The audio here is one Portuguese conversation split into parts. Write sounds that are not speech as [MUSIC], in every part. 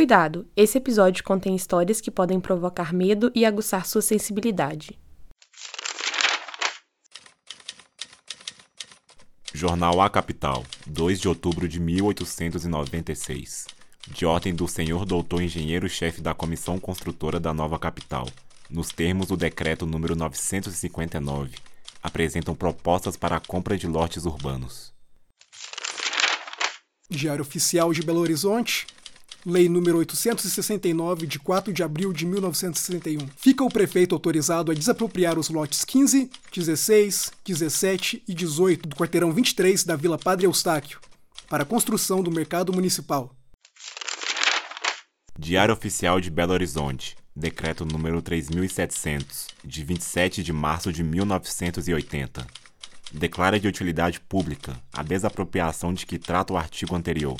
Cuidado! Esse episódio contém histórias que podem provocar medo e aguçar sua sensibilidade. Jornal A Capital, 2 de outubro de 1896. De ordem do senhor doutor engenheiro-chefe da Comissão Construtora da Nova Capital, nos termos do decreto número 959, apresentam propostas para a compra de lotes urbanos. Diário Oficial de Belo Horizonte, Lei número 869, de 4 de abril de 1961. Fica o prefeito autorizado a desapropriar os lotes 15, 16, 17 e 18 do quarteirão 23 da Vila Padre Eustáquio para a construção do mercado municipal. Diário Oficial de Belo Horizonte, Decreto número 3700, de 27 de março de 1980. Declara de utilidade pública a desapropriação de que trata o artigo anterior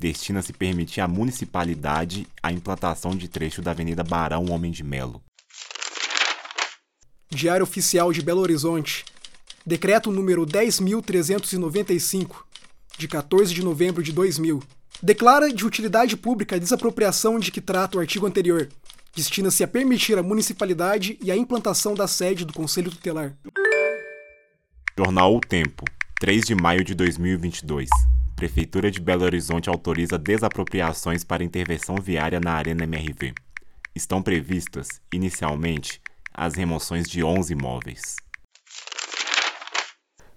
destina-se permitir à municipalidade a implantação de trecho da Avenida Barão Homem de Melo. Diário Oficial de Belo Horizonte. Decreto número 10.395, de 14 de novembro de 2000. Declara de utilidade pública a desapropriação de que trata o artigo anterior. Destina-se a permitir à municipalidade e a implantação da sede do Conselho Tutelar. Jornal O Tempo, 3 de maio de 2022. Prefeitura de Belo Horizonte autoriza desapropriações para intervenção viária na Arena MRV. Estão previstas, inicialmente, as remoções de 11 imóveis.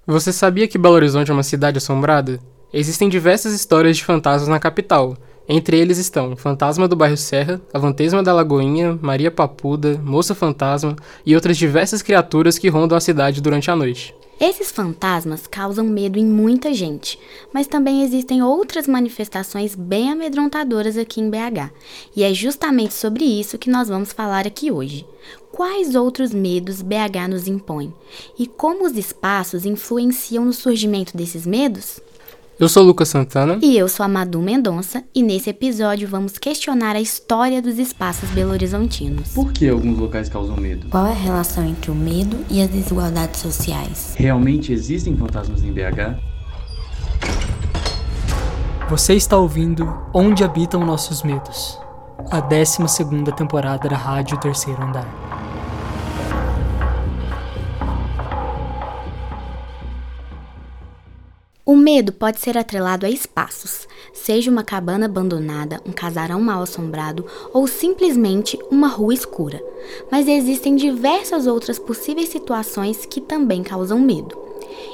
Você sabia que Belo Horizonte é uma cidade assombrada? Existem diversas histórias de fantasmas na capital. Entre eles estão Fantasma do Bairro Serra, A da Lagoinha, Maria Papuda, Moça Fantasma e outras diversas criaturas que rondam a cidade durante a noite. Esses fantasmas causam medo em muita gente, mas também existem outras manifestações bem amedrontadoras aqui em BH. E é justamente sobre isso que nós vamos falar aqui hoje. Quais outros medos BH nos impõe? E como os espaços influenciam no surgimento desses medos? Eu sou Lucas Santana. E eu sou a Madu Mendonça, e nesse episódio vamos questionar a história dos espaços belo-horizontinos. Por que alguns locais causam medo? Qual é a relação entre o medo e as desigualdades sociais? Realmente existem fantasmas em BH? Você está ouvindo Onde Habitam Nossos Medos, a 12 temporada da Rádio Terceiro Andar. O medo pode ser atrelado a espaços, seja uma cabana abandonada, um casarão mal assombrado ou simplesmente uma rua escura. Mas existem diversas outras possíveis situações que também causam medo.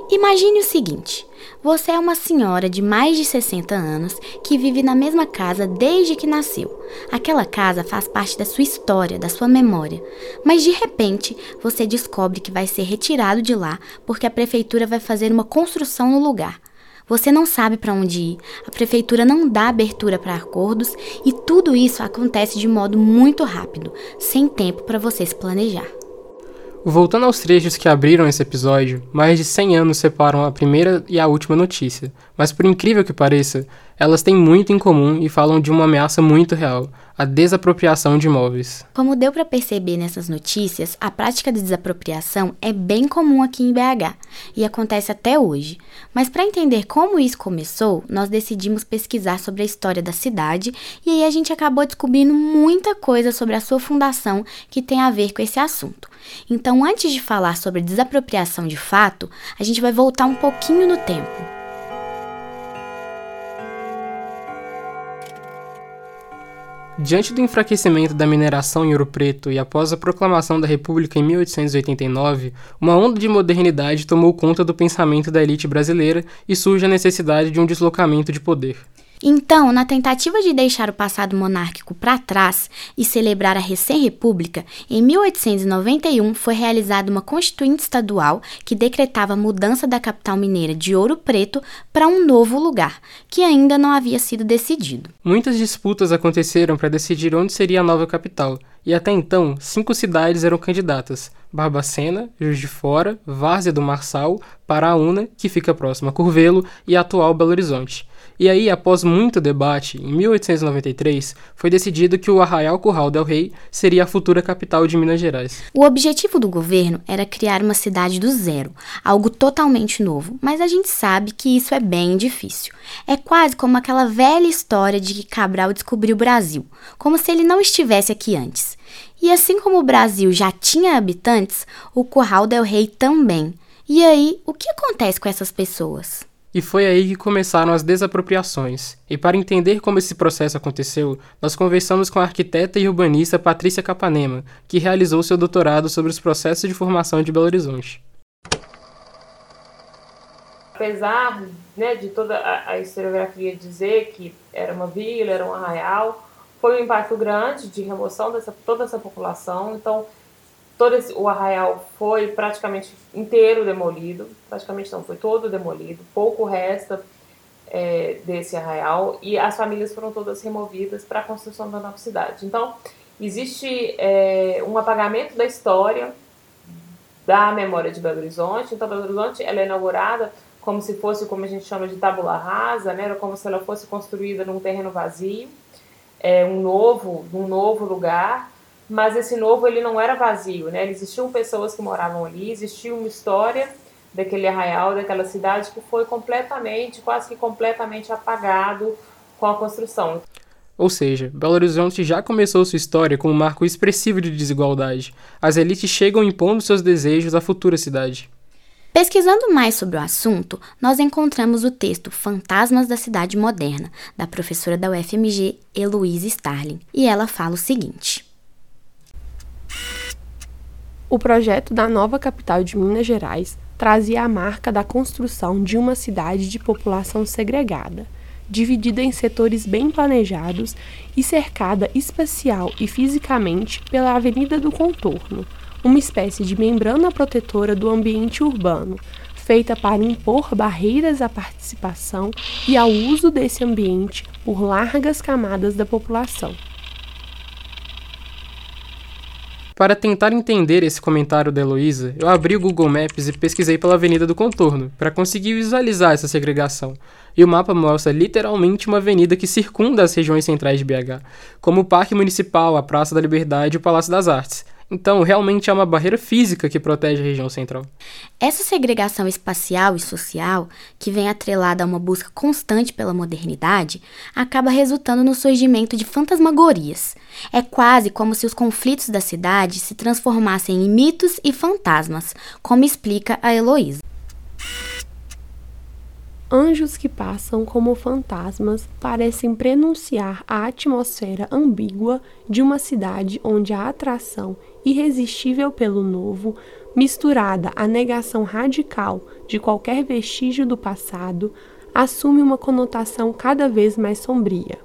Imagine o seguinte: você é uma senhora de mais de 60 anos que vive na mesma casa desde que nasceu. Aquela casa faz parte da sua história, da sua memória. Mas de repente, você descobre que vai ser retirado de lá porque a prefeitura vai fazer uma construção no lugar. Você não sabe para onde ir, a prefeitura não dá abertura para acordos e tudo isso acontece de modo muito rápido, sem tempo para você se planejar. Voltando aos trechos que abriram esse episódio, mais de 100 anos separam a primeira e a última notícia, mas por incrível que pareça, elas têm muito em comum e falam de uma ameaça muito real, a desapropriação de imóveis. Como deu para perceber nessas notícias, a prática de desapropriação é bem comum aqui em BH e acontece até hoje. Mas para entender como isso começou, nós decidimos pesquisar sobre a história da cidade e aí a gente acabou descobrindo muita coisa sobre a sua fundação que tem a ver com esse assunto. Então, antes de falar sobre desapropriação de fato, a gente vai voltar um pouquinho no tempo. Diante do enfraquecimento da mineração em Ouro Preto e após a proclamação da República em 1889, uma onda de modernidade tomou conta do pensamento da elite brasileira e surge a necessidade de um deslocamento de poder. Então, na tentativa de deixar o passado monárquico para trás e celebrar a recém-república, em 1891 foi realizada uma constituinte estadual que decretava a mudança da capital mineira de Ouro Preto para um novo lugar, que ainda não havia sido decidido. Muitas disputas aconteceram para decidir onde seria a nova capital, e até então, cinco cidades eram candidatas: Barbacena, Juiz de Fora, Várzea do Marçal, Paraúna, que fica próxima a Curvelo, e a atual Belo Horizonte. E aí, após muito debate, em 1893, foi decidido que o Arraial Curral del Rei seria a futura capital de Minas Gerais. O objetivo do governo era criar uma cidade do zero, algo totalmente novo, mas a gente sabe que isso é bem difícil. É quase como aquela velha história de que Cabral descobriu o Brasil, como se ele não estivesse aqui antes. E assim como o Brasil já tinha habitantes, o Curral del Rei também. E aí, o que acontece com essas pessoas? E foi aí que começaram as desapropriações. E para entender como esse processo aconteceu, nós conversamos com a arquiteta e urbanista Patrícia Capanema, que realizou seu doutorado sobre os processos de formação de Belo Horizonte. Apesar né, de toda a, historiografia dizer que era uma vila, era um arraial, foi um impacto grande de remoção dessa toda essa população. Então, todo esse, o arraial foi praticamente inteiro demolido, praticamente não, foi todo demolido, pouco resta é, desse arraial e as famílias foram todas removidas para a construção da nova cidade. Então, existe é, um apagamento da história da memória de Belo Horizonte. Então, Belo Horizonte ela é inaugurada como se fosse, como a gente chama de tábula rasa, né? Era como se ela fosse construída num terreno vazio, é, um novo, um novo lugar mas esse novo ele não era vazio, né? Existiam pessoas que moravam ali, existia uma história daquele arraial, daquela cidade que foi completamente, quase que completamente apagado com a construção. Ou seja, Belo Horizonte já começou sua história com um marco expressivo de desigualdade. As elites chegam impondo seus desejos à futura cidade. Pesquisando mais sobre o assunto, nós encontramos o texto Fantasmas da Cidade Moderna, da professora da UFMG, Heloise Starling, e ela fala o seguinte. O projeto da nova capital de Minas Gerais trazia a marca da construção de uma cidade de população segregada, dividida em setores bem planejados e cercada espacial e fisicamente pela Avenida do Contorno, uma espécie de membrana protetora do ambiente urbano, feita para impor barreiras à participação e ao uso desse ambiente por largas camadas da população. Para tentar entender esse comentário da Heloísa, eu abri o Google Maps e pesquisei pela Avenida do Contorno, para conseguir visualizar essa segregação. E o mapa mostra literalmente uma avenida que circunda as regiões centrais de BH, como o Parque Municipal, a Praça da Liberdade e o Palácio das Artes. Então, realmente é uma barreira física que protege a região central. Essa segregação espacial e social, que vem atrelada a uma busca constante pela modernidade, acaba resultando no surgimento de fantasmagorias. É quase como se os conflitos da cidade se transformassem em mitos e fantasmas, como explica a Heloísa. Anjos que passam como fantasmas parecem prenunciar a atmosfera ambígua de uma cidade onde a atração irresistível pelo novo, misturada à negação radical de qualquer vestígio do passado, assume uma conotação cada vez mais sombria.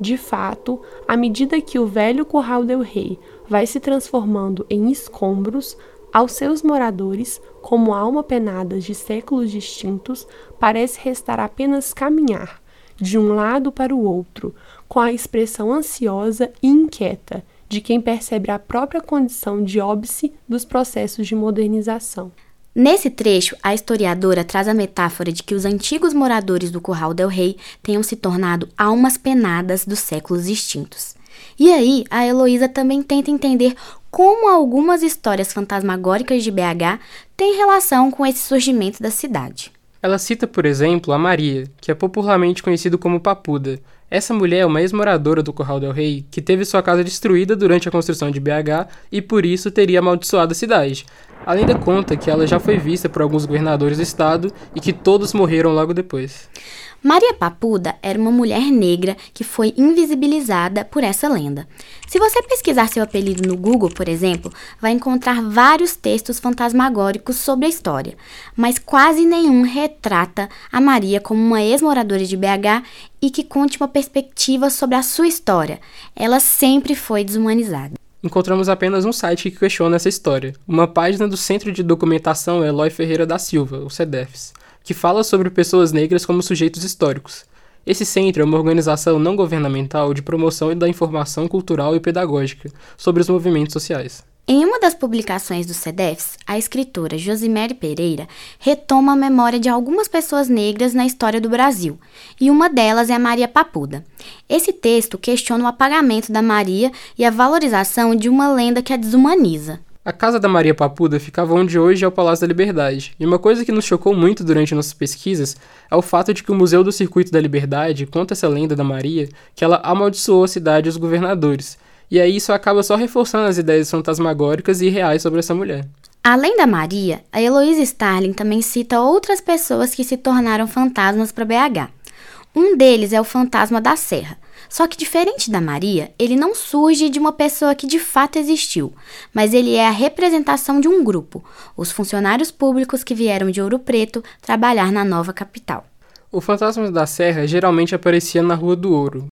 De fato, à medida que o velho Curral del Rei vai se transformando em escombros, aos seus moradores, como alma penadas de séculos distintos, parece restar apenas caminhar, de um lado para o outro, com a expressão ansiosa e inquieta de quem percebe a própria condição de óbice dos processos de modernização. Nesse trecho, a historiadora traz a metáfora de que os antigos moradores do Curral del Rei tenham se tornado almas penadas dos séculos distintos. E aí, a Heloísa também tenta entender como algumas histórias fantasmagóricas de BH têm relação com esse surgimento da cidade. Ela cita, por exemplo, a Maria, que é popularmente conhecida como Papuda. Essa mulher é uma ex-moradora do Corral del Rei que teve sua casa destruída durante a construção de BH e por isso teria amaldiçoado a cidade. A lenda conta que ela já foi vista por alguns governadores do estado e que todos morreram logo depois. Maria Papuda era uma mulher negra que foi invisibilizada por essa lenda. Se você pesquisar seu apelido no Google, por exemplo, vai encontrar vários textos fantasmagóricos sobre a história, mas quase nenhum retrata a Maria como uma ex-moradora de BH e que conte uma perspectiva sobre a sua história. Ela sempre foi desumanizada encontramos apenas um site que questiona essa história, uma página do Centro de Documentação Eloy Ferreira da Silva, o CEDEFS, que fala sobre pessoas negras como sujeitos históricos. Esse centro é uma organização não governamental de promoção da informação cultural e pedagógica sobre os movimentos sociais. Em uma das publicações do CEDEFS, a escritora Josimere Pereira retoma a memória de algumas pessoas negras na história do Brasil, e uma delas é a Maria Papuda. Esse texto questiona o apagamento da Maria e a valorização de uma lenda que a desumaniza. A casa da Maria Papuda ficava onde hoje é o Palácio da Liberdade, e uma coisa que nos chocou muito durante nossas pesquisas é o fato de que o Museu do Circuito da Liberdade conta essa lenda da Maria que ela amaldiçoou a cidade e os governadores, e aí isso acaba só reforçando as ideias fantasmagóricas e reais sobre essa mulher. Além da Maria, a Heloísa Starling também cita outras pessoas que se tornaram fantasmas para BH. Um deles é o fantasma da Serra. Só que diferente da Maria, ele não surge de uma pessoa que de fato existiu, mas ele é a representação de um grupo, os funcionários públicos que vieram de Ouro Preto trabalhar na nova capital. O fantasma da Serra geralmente aparecia na Rua do Ouro,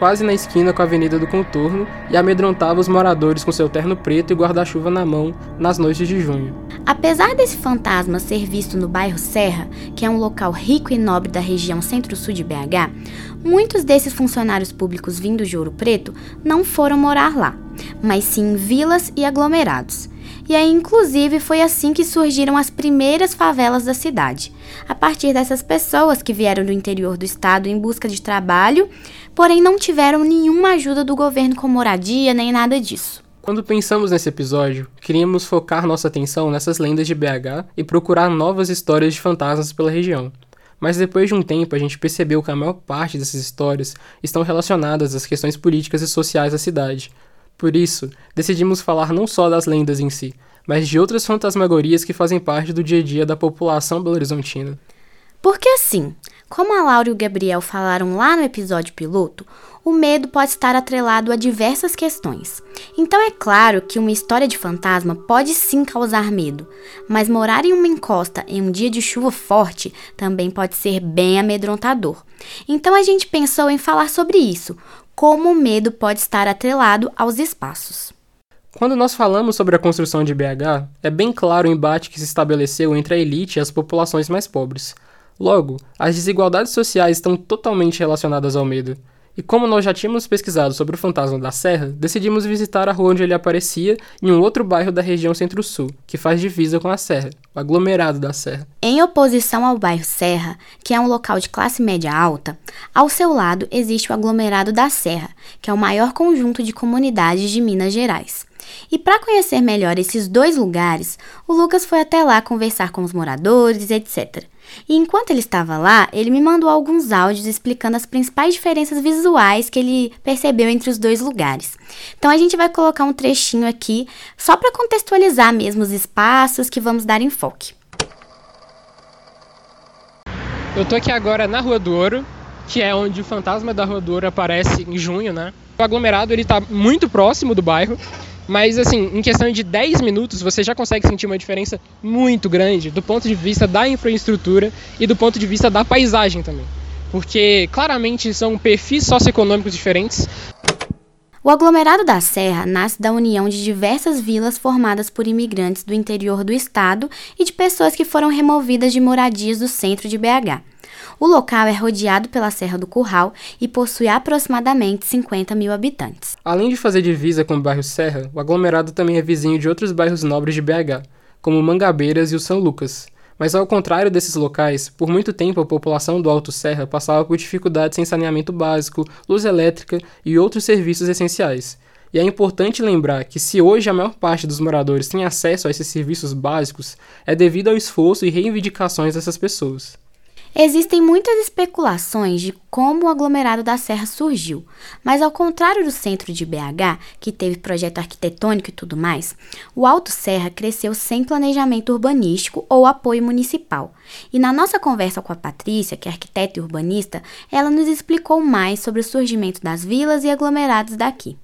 quase na esquina com a Avenida do Contorno, e amedrontava os moradores com seu terno preto e guarda-chuva na mão nas noites de junho. Apesar desse fantasma ser visto no bairro Serra, que é um local rico e nobre da região centro-sul de BH, muitos desses funcionários públicos vindos de Ouro Preto não foram morar lá, mas sim em vilas e aglomerados. E aí, inclusive, foi assim que surgiram as primeiras favelas da cidade, a partir dessas pessoas que vieram do interior do estado em busca de trabalho, porém não tiveram nenhuma ajuda do governo com moradia nem nada disso. Quando pensamos nesse episódio, queríamos focar nossa atenção nessas lendas de BH e procurar novas histórias de fantasmas pela região. Mas depois de um tempo, a gente percebeu que a maior parte dessas histórias estão relacionadas às questões políticas e sociais da cidade. Por isso, decidimos falar não só das lendas em si, mas de outras fantasmagorias que fazem parte do dia a dia da população belo-horizontina. Porque assim, como a Laura e o Gabriel falaram lá no episódio piloto, o medo pode estar atrelado a diversas questões. Então é claro que uma história de fantasma pode sim causar medo, mas morar em uma encosta em um dia de chuva forte também pode ser bem amedrontador. Então a gente pensou em falar sobre isso, como o medo pode estar atrelado aos espaços. Quando nós falamos sobre a construção de BH, é bem claro o embate que se estabeleceu entre a elite e as populações mais pobres. Logo, as desigualdades sociais estão totalmente relacionadas ao medo. E como nós já tínhamos pesquisado sobre o fantasma da Serra, decidimos visitar a rua onde ele aparecia em um outro bairro da região Centro-Sul, que faz divisa com a Serra, o aglomerado da Serra. Em oposição ao bairro Serra, que é um local de classe média alta, ao seu lado existe o aglomerado da Serra, que é o maior conjunto de comunidades de Minas Gerais. E para conhecer melhor esses dois lugares, o Lucas foi até lá conversar com os moradores, etc. E enquanto ele estava lá, ele me mandou alguns áudios explicando as principais diferenças visuais que ele percebeu entre os dois lugares. Então a gente vai colocar um trechinho aqui só para contextualizar mesmo os espaços que vamos dar enfoque. Eu tô aqui agora na Rua do Ouro, que é onde o fantasma da Rua do Ouro aparece em junho, né? O aglomerado ele tá muito próximo do bairro mas, assim, em questão de 10 minutos, você já consegue sentir uma diferença muito grande do ponto de vista da infraestrutura e do ponto de vista da paisagem também. Porque claramente são perfis socioeconômicos diferentes. O aglomerado da Serra nasce da união de diversas vilas formadas por imigrantes do interior do estado e de pessoas que foram removidas de moradias do centro de BH. O local é rodeado pela Serra do Curral e possui aproximadamente 50 mil habitantes. Além de fazer divisa com o bairro Serra, o aglomerado também é vizinho de outros bairros nobres de BH, como Mangabeiras e o São Lucas. Mas ao contrário desses locais, por muito tempo a população do Alto Serra passava por dificuldades em saneamento básico, luz elétrica e outros serviços essenciais. E é importante lembrar que se hoje a maior parte dos moradores tem acesso a esses serviços básicos, é devido ao esforço e reivindicações dessas pessoas. Existem muitas especulações de como o aglomerado da Serra surgiu, mas ao contrário do centro de BH, que teve projeto arquitetônico e tudo mais, o Alto Serra cresceu sem planejamento urbanístico ou apoio municipal. E na nossa conversa com a Patrícia, que é arquiteta e urbanista, ela nos explicou mais sobre o surgimento das vilas e aglomerados daqui.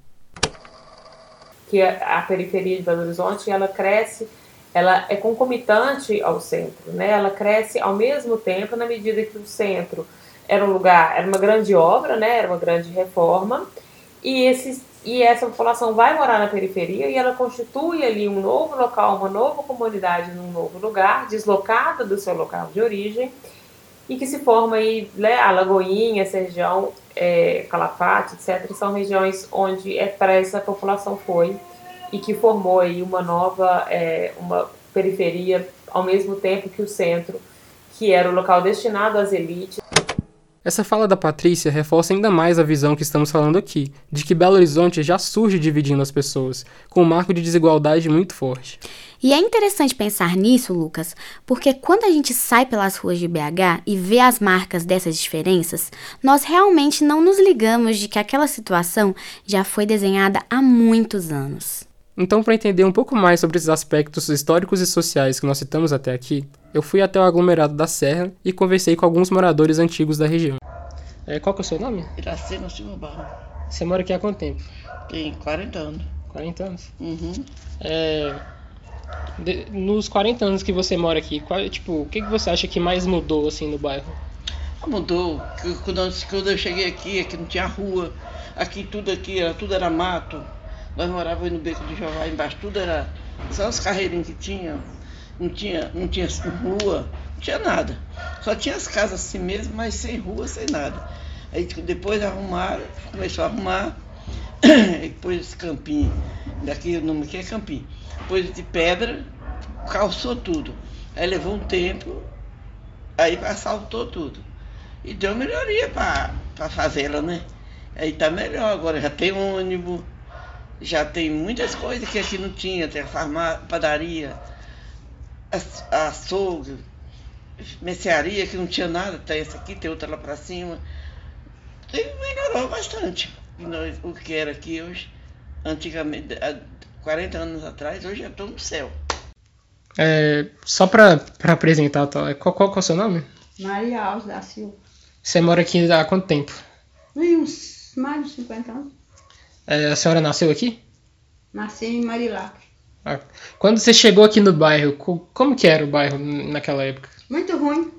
Que a periferia de Belo Horizonte ela cresce ela é concomitante ao centro, né? Ela cresce ao mesmo tempo na medida que o centro era um lugar, era uma grande obra, né? Era uma grande reforma e esses e essa população vai morar na periferia e ela constitui ali um novo local, uma nova comunidade num novo lugar, deslocada do seu local de origem e que se forma aí, né, a Lagoinha, essa região, é, Calafate, etc., são regiões onde é para essa população foi e que formou aí uma nova é, uma periferia ao mesmo tempo que o centro, que era o local destinado às elites. Essa fala da Patrícia reforça ainda mais a visão que estamos falando aqui, de que Belo Horizonte já surge dividindo as pessoas, com um marco de desigualdade muito forte. E é interessante pensar nisso, Lucas, porque quando a gente sai pelas ruas de BH e vê as marcas dessas diferenças, nós realmente não nos ligamos de que aquela situação já foi desenhada há muitos anos. Então, para entender um pouco mais sobre esses aspectos históricos e sociais que nós citamos até aqui, eu fui até o aglomerado da Serra e conversei com alguns moradores antigos da região. É, qual que é o seu nome? Iracema Silva Barro. Você mora aqui há quanto tempo? Tem 40 anos. 40 anos? Uhum. É, de, nos 40 anos que você mora aqui, qual, tipo, o que, que você acha que mais mudou assim no bairro? Mudou. Quando, quando eu cheguei aqui, aqui não tinha rua. Aqui tudo aqui, era, tudo era mato nós morávamos no Beco do Jeová, embaixo tudo era só os carreirinhos que tinha, não tinha, não tinha rua, não tinha nada. Só tinha as casas assim mesmo, mas sem rua, sem nada. Aí depois arrumaram, começou a arrumar, [COUGHS] depois esse campinho, daqui o nome aqui é campinho, depois de pedra, calçou tudo. Aí levou um tempo, aí assaltou tudo. E deu melhoria para a favela, né? Aí tá melhor, agora já tem ônibus, já tem muitas coisas que aqui não tinha, tem a farmácia, padaria, açougue, mercearia que não tinha nada, tem essa aqui, tem outra lá para cima. Tem, melhorou bastante o que era aqui hoje, antigamente, há 40 anos atrás, hoje é todo no céu. É, só para apresentar, qual, qual, qual é o seu nome? Maria Alves da Silva. Você mora aqui há quanto tempo? Uns mais de 50 anos. É, a senhora nasceu aqui? Nasci em Marilacre. Ah, quando você chegou aqui no bairro, como que era o bairro naquela época? Muito ruim.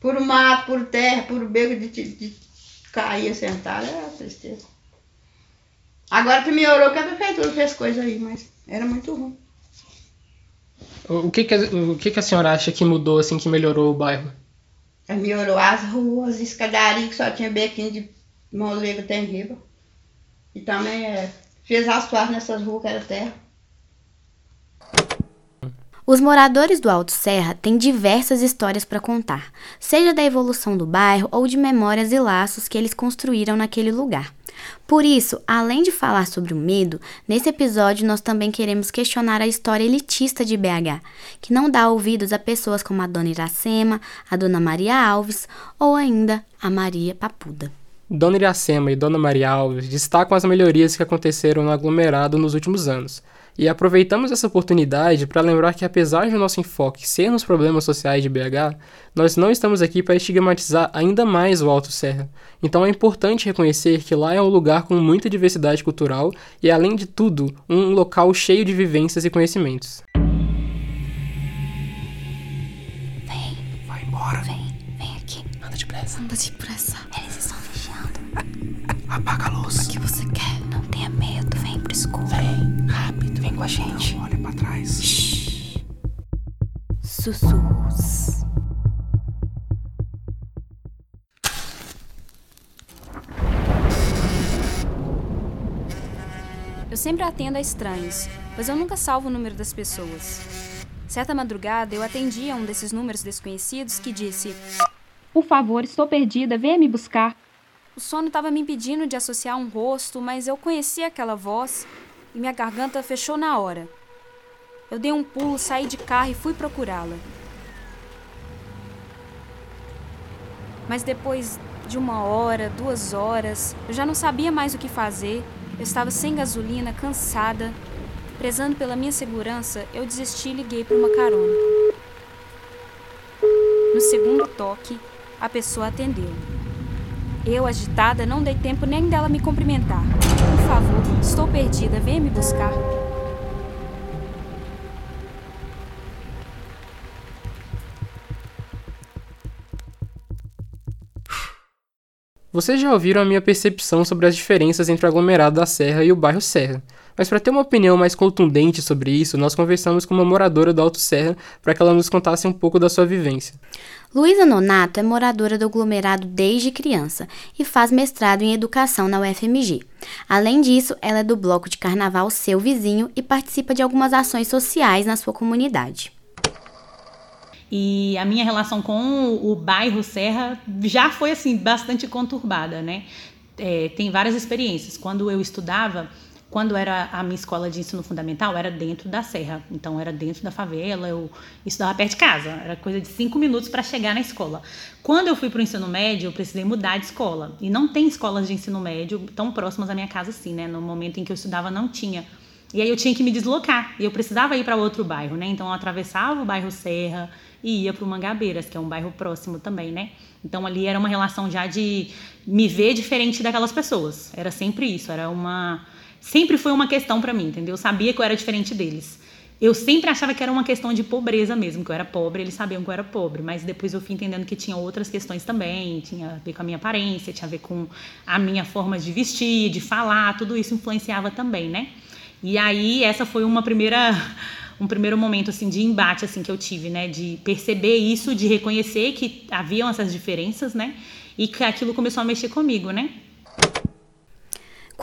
Por mato, por terra, por beco de, de, de cair sentado, era tristeza. Agora que melhorou que a prefeitura fez coisa aí, mas era muito ruim. O que que, o que que a senhora acha que mudou, assim, que melhorou o bairro? Melhorou as ruas, escadaria que só tinha bequinho de molego tem riba. E também é, fez asfalto nessas ruas que era terra. Os moradores do Alto Serra têm diversas histórias para contar, seja da evolução do bairro ou de memórias e laços que eles construíram naquele lugar. Por isso, além de falar sobre o medo, nesse episódio nós também queremos questionar a história elitista de BH, que não dá ouvidos a pessoas como a Dona Iracema, a Dona Maria Alves ou ainda a Maria Papuda. Dona Iracema e Dona Maria Alves destacam as melhorias que aconteceram no aglomerado nos últimos anos. E aproveitamos essa oportunidade para lembrar que, apesar de nosso enfoque ser nos problemas sociais de BH, nós não estamos aqui para estigmatizar ainda mais o Alto Serra. Então é importante reconhecer que lá é um lugar com muita diversidade cultural e, além de tudo, um local cheio de vivências e conhecimentos. Vem. Vai embora. Vem Apaga a luz. O que você quer? Não tenha medo, vem pro escuro. Vem, rápido, vem com a gente. Não, olha pra trás. Shhh. Sussurros. Eu sempre atendo a estranhos, pois eu nunca salvo o número das pessoas. Certa madrugada, eu atendi a um desses números desconhecidos que disse: Por favor, estou perdida, venha me buscar. O sono estava me impedindo de associar um rosto, mas eu conhecia aquela voz e minha garganta fechou na hora. Eu dei um pulo, saí de carro e fui procurá-la. Mas depois de uma hora, duas horas, eu já não sabia mais o que fazer. Eu estava sem gasolina, cansada. Prezando pela minha segurança, eu desisti e liguei para uma carona. No segundo toque, a pessoa atendeu. Eu, agitada, não dei tempo nem dela me cumprimentar. Por favor, estou perdida, venha me buscar. Vocês já ouviram a minha percepção sobre as diferenças entre o aglomerado da Serra e o bairro Serra. Mas para ter uma opinião mais contundente sobre isso, nós conversamos com uma moradora do Alto Serra para que ela nos contasse um pouco da sua vivência. Luísa Nonato é moradora do aglomerado desde criança e faz mestrado em educação na UFMG. Além disso, ela é do bloco de carnaval Seu Vizinho e participa de algumas ações sociais na sua comunidade. E a minha relação com o bairro Serra já foi assim bastante conturbada, né? É, tem várias experiências. Quando eu estudava, quando era a minha escola de ensino fundamental, era dentro da serra. Então, era dentro da favela, eu estudava perto de casa. Era coisa de cinco minutos para chegar na escola. Quando eu fui para o ensino médio, eu precisei mudar de escola. E não tem escolas de ensino médio tão próximas da minha casa assim, né? No momento em que eu estudava, não tinha. E aí eu tinha que me deslocar. E eu precisava ir para outro bairro, né? Então, eu atravessava o bairro Serra e ia para o Mangabeiras, que é um bairro próximo também, né? Então, ali era uma relação já de me ver diferente daquelas pessoas. Era sempre isso. Era uma sempre foi uma questão para mim, entendeu? Eu sabia que eu era diferente deles. Eu sempre achava que era uma questão de pobreza mesmo, que eu era pobre, eles sabiam que eu era pobre, mas depois eu fui entendendo que tinha outras questões também, tinha a ver com a minha aparência, tinha a ver com a minha forma de vestir, de falar, tudo isso influenciava também, né? E aí essa foi uma primeira [LAUGHS] um primeiro momento assim de embate assim que eu tive, né, de perceber isso, de reconhecer que haviam essas diferenças, né? E que aquilo começou a mexer comigo, né?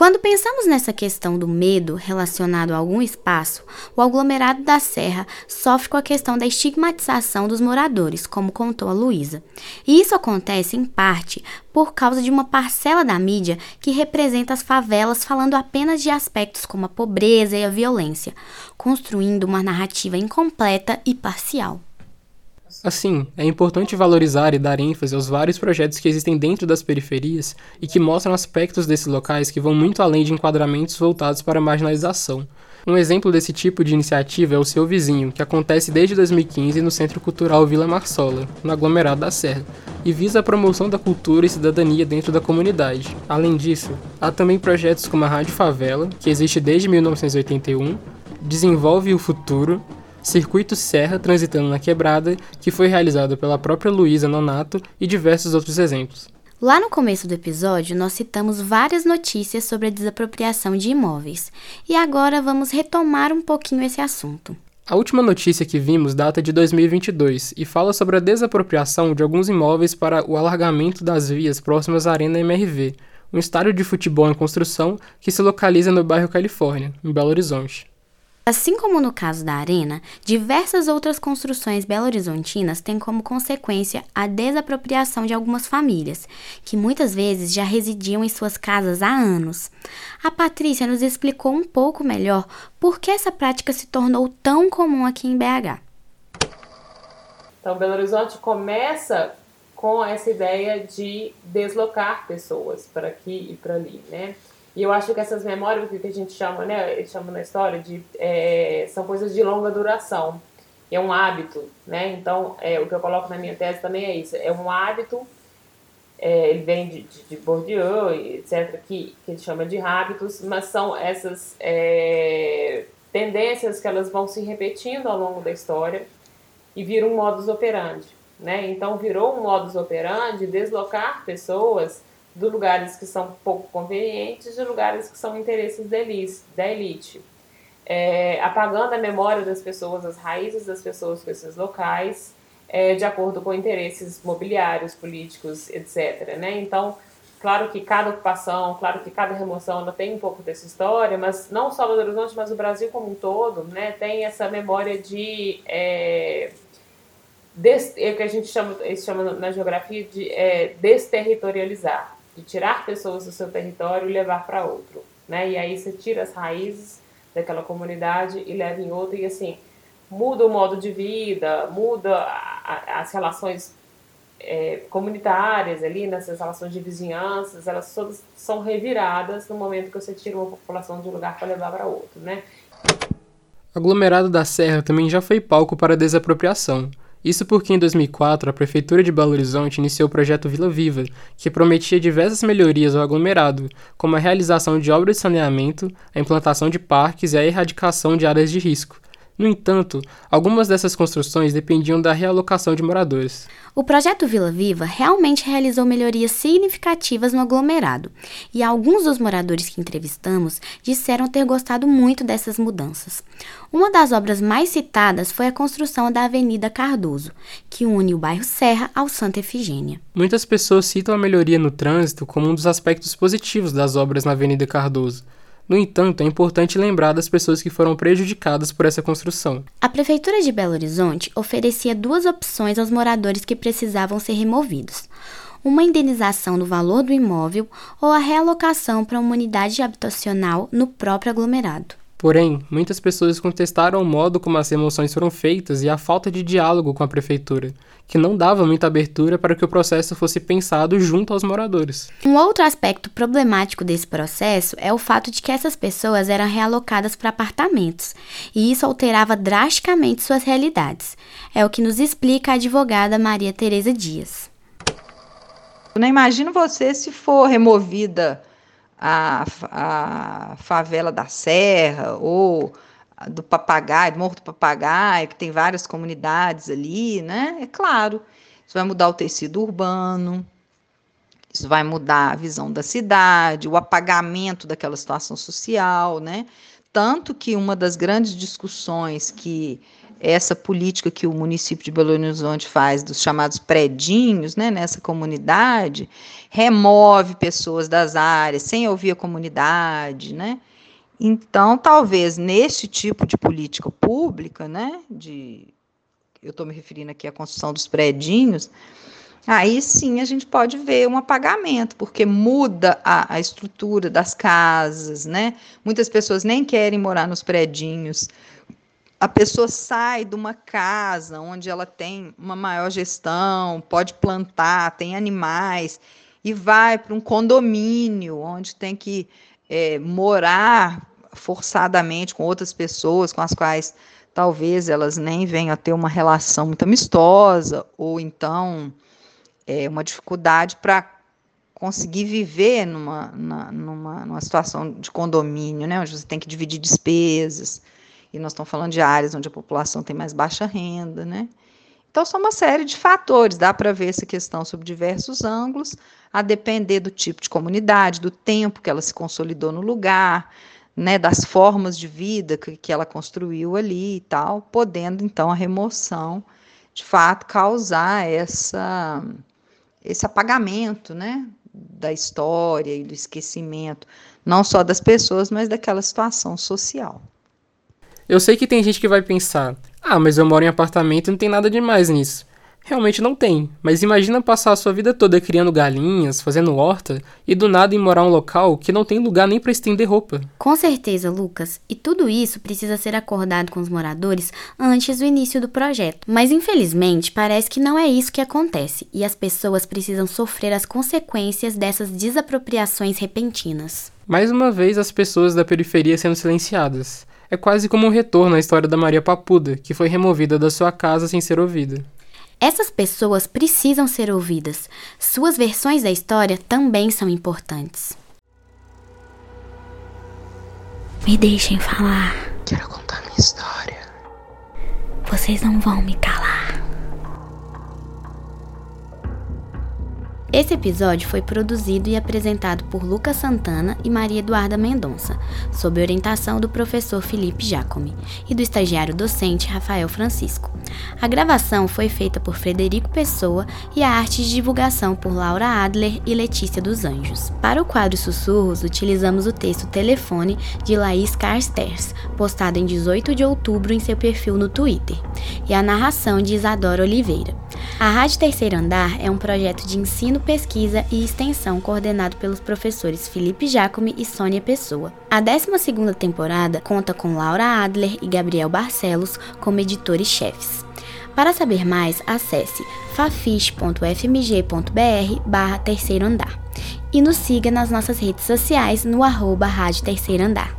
Quando pensamos nessa questão do medo relacionado a algum espaço, o aglomerado da Serra sofre com a questão da estigmatização dos moradores, como contou a Luísa. E isso acontece, em parte, por causa de uma parcela da mídia que representa as favelas falando apenas de aspectos como a pobreza e a violência, construindo uma narrativa incompleta e parcial. Assim, é importante valorizar e dar ênfase aos vários projetos que existem dentro das periferias e que mostram aspectos desses locais que vão muito além de enquadramentos voltados para a marginalização. Um exemplo desse tipo de iniciativa é o Seu Vizinho, que acontece desde 2015 no Centro Cultural Vila Marsola, no aglomerado da Serra, e visa a promoção da cultura e cidadania dentro da comunidade. Além disso, há também projetos como a Rádio Favela, que existe desde 1981, Desenvolve o Futuro, Circuito Serra Transitando na Quebrada, que foi realizado pela própria Luísa Nonato e diversos outros exemplos. Lá no começo do episódio, nós citamos várias notícias sobre a desapropriação de imóveis, e agora vamos retomar um pouquinho esse assunto. A última notícia que vimos data de 2022 e fala sobre a desapropriação de alguns imóveis para o alargamento das vias próximas à Arena MRV, um estádio de futebol em construção que se localiza no bairro Califórnia, em Belo Horizonte. Assim como no caso da Arena, diversas outras construções belo-horizontinas têm como consequência a desapropriação de algumas famílias, que muitas vezes já residiam em suas casas há anos. A Patrícia nos explicou um pouco melhor por que essa prática se tornou tão comum aqui em BH. Então, Belo Horizonte começa com essa ideia de deslocar pessoas para aqui e para ali, né? E eu acho que essas memórias, que a gente chama, né, eles chamam na história de é, são coisas de longa duração. É um hábito, né? Então, é, o que eu coloco na minha tese também é isso. É um hábito, é, ele vem de, de, de Bourdieu, etc., que, que ele chama de hábitos, mas são essas é, tendências que elas vão se repetindo ao longo da história e viram um modus operandi, né? Então, virou um modus operandi deslocar pessoas de lugares que são pouco convenientes de lugares que são interesses da elite. É, apagando a memória das pessoas, as raízes das pessoas com esses locais, é, de acordo com interesses mobiliários, políticos, etc. Né? Então, claro que cada ocupação, claro que cada remoção ela tem um pouco dessa história, mas não só Belo Horizonte, mas o Brasil como um todo né, tem essa memória de. É, é que a gente chama, chama na geografia de é, desterritorializar de tirar pessoas do seu território e levar para outro, né? E aí você tira as raízes daquela comunidade e leva em outra e assim muda o modo de vida, muda as relações é, comunitárias ali, nessas relações de vizinhanças, elas todas são reviradas no momento que você tira uma população de um lugar para levar para outro, né? Aglomerado da Serra também já foi palco para desapropriação. Isso porque em 2004 a Prefeitura de Belo Horizonte iniciou o projeto Vila Viva, que prometia diversas melhorias ao aglomerado, como a realização de obras de saneamento, a implantação de parques e a erradicação de áreas de risco. No entanto, algumas dessas construções dependiam da realocação de moradores. O projeto Vila Viva realmente realizou melhorias significativas no aglomerado, e alguns dos moradores que entrevistamos disseram ter gostado muito dessas mudanças. Uma das obras mais citadas foi a construção da Avenida Cardoso, que une o bairro Serra ao Santa Efigênia. Muitas pessoas citam a melhoria no trânsito como um dos aspectos positivos das obras na Avenida Cardoso. No entanto, é importante lembrar das pessoas que foram prejudicadas por essa construção. A Prefeitura de Belo Horizonte oferecia duas opções aos moradores que precisavam ser removidos: uma indenização no valor do imóvel ou a realocação para uma unidade habitacional no próprio aglomerado. Porém, muitas pessoas contestaram o modo como as remoções foram feitas e a falta de diálogo com a prefeitura, que não dava muita abertura para que o processo fosse pensado junto aos moradores. Um outro aspecto problemático desse processo é o fato de que essas pessoas eram realocadas para apartamentos, e isso alterava drasticamente suas realidades. É o que nos explica a advogada Maria Tereza Dias. Eu não imagino você se for removida a, a favela da Serra ou do Papagaio, do Morro do Papagaio, que tem várias comunidades ali, né? É claro, isso vai mudar o tecido urbano, isso vai mudar a visão da cidade, o apagamento daquela situação social, né? Tanto que uma das grandes discussões que essa política que o município de Belo Horizonte faz dos chamados predinhos, né, nessa comunidade, remove pessoas das áreas sem ouvir a comunidade, né? Então, talvez nesse tipo de política pública, né, de eu estou me referindo aqui à construção dos predinhos, aí sim a gente pode ver um apagamento, porque muda a, a estrutura das casas, né? Muitas pessoas nem querem morar nos predinhos a pessoa sai de uma casa onde ela tem uma maior gestão, pode plantar, tem animais, e vai para um condomínio onde tem que é, morar forçadamente com outras pessoas com as quais talvez elas nem venham a ter uma relação muito amistosa, ou então é, uma dificuldade para conseguir viver numa, numa, numa situação de condomínio, né, onde você tem que dividir despesas e nós estamos falando de áreas onde a população tem mais baixa renda, né? Então, são uma série de fatores, dá para ver essa questão sob diversos ângulos, a depender do tipo de comunidade, do tempo que ela se consolidou no lugar, né, das formas de vida que, que ela construiu ali e tal, podendo então a remoção, de fato, causar essa, esse apagamento, né, da história e do esquecimento, não só das pessoas, mas daquela situação social. Eu sei que tem gente que vai pensar: ah, mas eu moro em apartamento e não tem nada demais nisso. Realmente não tem, mas imagina passar a sua vida toda criando galinhas, fazendo horta e do nada ir morar em um local que não tem lugar nem para estender roupa. Com certeza, Lucas. E tudo isso precisa ser acordado com os moradores antes do início do projeto. Mas infelizmente, parece que não é isso que acontece e as pessoas precisam sofrer as consequências dessas desapropriações repentinas. Mais uma vez, as pessoas da periferia sendo silenciadas. É quase como um retorno à história da Maria Papuda, que foi removida da sua casa sem ser ouvida. Essas pessoas precisam ser ouvidas. Suas versões da história também são importantes. Me deixem falar. Quero contar minha história. Vocês não vão me calar. Esse episódio foi produzido e apresentado por Lucas Santana e Maria Eduarda Mendonça, sob orientação do professor Felipe Jacome e do estagiário docente Rafael Francisco. A gravação foi feita por Frederico Pessoa e a arte de divulgação por Laura Adler e Letícia dos Anjos. Para o quadro Sussurros, utilizamos o texto Telefone de Laís Carsters, postado em 18 de outubro em seu perfil no Twitter, e a narração de Isadora Oliveira. A Rádio Terceiro Andar é um projeto de ensino, pesquisa e extensão coordenado pelos professores Felipe Jacome e Sônia Pessoa. A 12ª temporada conta com Laura Adler e Gabriel Barcelos como editores-chefes. Para saber mais, acesse fafish.fmg.br barra terceiro andar e nos siga nas nossas redes sociais no arroba Rádio Terceiro Andar.